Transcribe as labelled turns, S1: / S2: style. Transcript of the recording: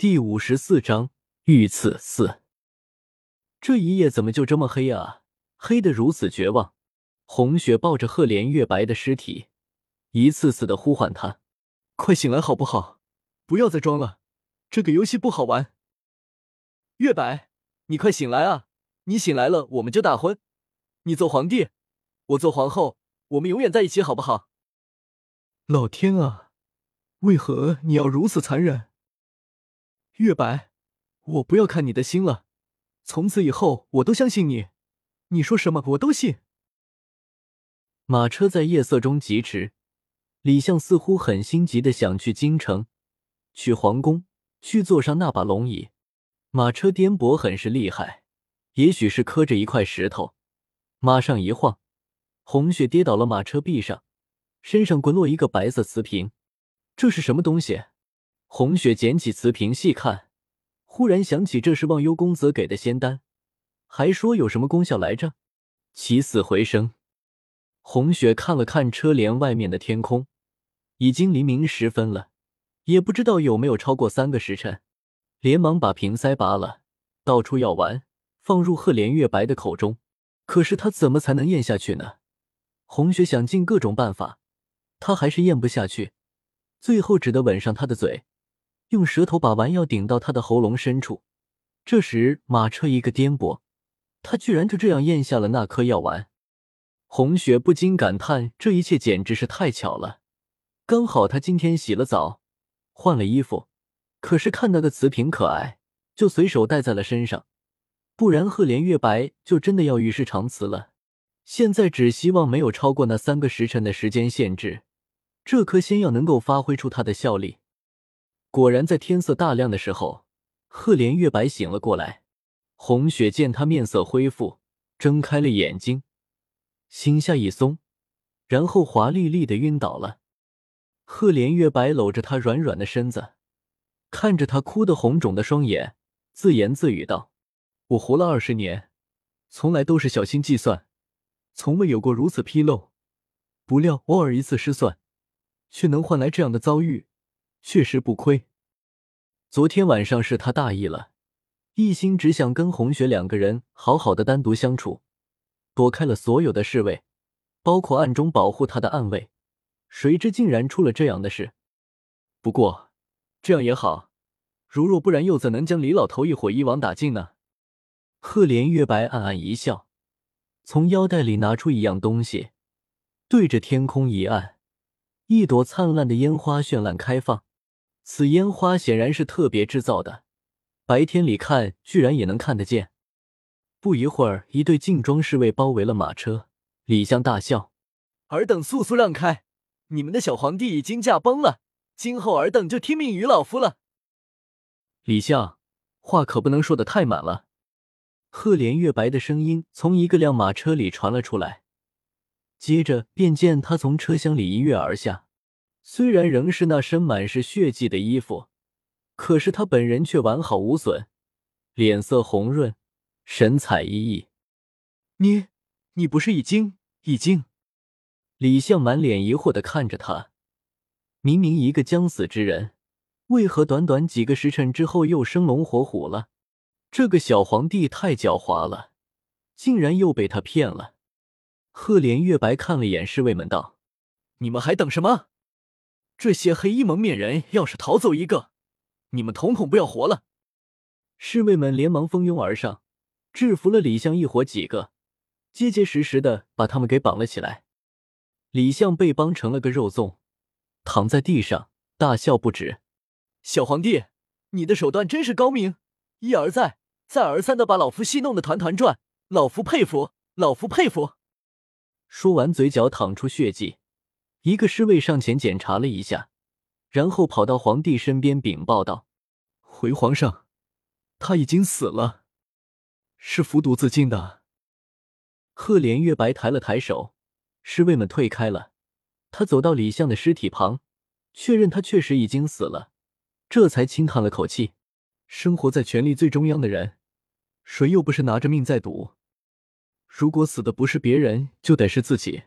S1: 第五十四章遇刺四。这一夜怎么就这么黑啊？黑得如此绝望。红雪抱着赫连月白的尸体，一次次的呼唤他：“快醒来好不好？不要再装了，这个游戏不好玩。”月白，你快醒来啊！你醒来了，我们就大婚。你做皇帝，我做皇后，我们永远在一起，好不好？老天啊，为何你要如此残忍？月白，我不要看你的心了。从此以后，我都相信你，你说什么我都信。马车在夜色中疾驰，李相似乎很心急的想去京城，去皇宫，去坐上那把龙椅。马车颠簸很是厉害，也许是磕着一块石头，马上一晃，红雪跌倒了马车壁上，身上滚落一个白色瓷瓶。这是什么东西？红雪捡起瓷瓶细看，忽然想起这是忘忧公子给的仙丹，还说有什么功效来着？起死回生。红雪看了看车帘外面的天空，已经黎明时分了，也不知道有没有超过三个时辰，连忙把瓶塞拔了，倒出药丸放入赫连月白的口中。可是他怎么才能咽下去呢？红雪想尽各种办法，他还是咽不下去，最后只得吻上他的嘴。用舌头把丸药顶到他的喉咙深处，这时马车一个颠簸，他居然就这样咽下了那颗药丸。红雪不禁感叹：这一切简直是太巧了。刚好他今天洗了澡，换了衣服，可是看那个瓷瓶可爱，就随手带在了身上。不然赫连月白就真的要与世长辞了。现在只希望没有超过那三个时辰的时间限制，这颗仙药能够发挥出它的效力。果然，在天色大亮的时候，赫连月白醒了过来。红雪见他面色恢复，睁开了眼睛，心下一松，然后华丽丽的晕倒了。赫连月白搂着他软软的身子，看着他哭得红肿的双眼，自言自语道：“我活了二十年，从来都是小心计算，从未有过如此纰漏。不料偶尔一次失算，却能换来这样的遭遇。”确实不亏。昨天晚上是他大意了，一心只想跟红雪两个人好好的单独相处，躲开了所有的侍卫，包括暗中保护他的暗卫。谁知竟然出了这样的事。不过这样也好，如若不然，又怎能将李老头一伙一网打尽呢？赫连月白暗暗一笑，从腰带里拿出一样东西，对着天空一按，一朵灿烂的烟花绚烂开放。此烟花显然是特别制造的，白天里看居然也能看得见。不一会儿，一队劲装侍卫包围了马车。李相大笑：“尔等速速让开！你们的小皇帝已经驾崩了，今后尔等就听命于老夫了。”李相，话可不能说的太满了。赫连月白的声音从一个辆马车里传了出来，接着便见他从车厢里一跃而下。虽然仍是那身满是血迹的衣服，可是他本人却完好无损，脸色红润，神采奕奕。你，你不是已经已经？李相满脸疑惑的看着他，明明一个将死之人，为何短短几个时辰之后又生龙活虎了？这个小皇帝太狡猾了，竟然又被他骗了。赫连月白看了眼侍卫们，道：“你们还等什么？”这些黑衣蒙面人要是逃走一个，你们统统不要活了！侍卫们连忙蜂拥而上，制服了李相一伙几个，结结实实的把他们给绑了起来。李相被绑成了个肉粽，躺在地上大笑不止。小皇帝，你的手段真是高明，一而再，再而三的把老夫戏弄得团团转，老夫佩服，老夫佩服。说完，嘴角淌出血迹。一个侍卫上前检查了一下，然后跑到皇帝身边禀报道：“回皇上，他已经死了，是服毒自尽的。”赫连月白抬了抬手，侍卫们退开了。他走到李相的尸体旁，确认他确实已经死了，这才轻叹了口气：“生活在权力最中央的人，谁又不是拿着命在赌？如果死的不是别人，就得是自己。”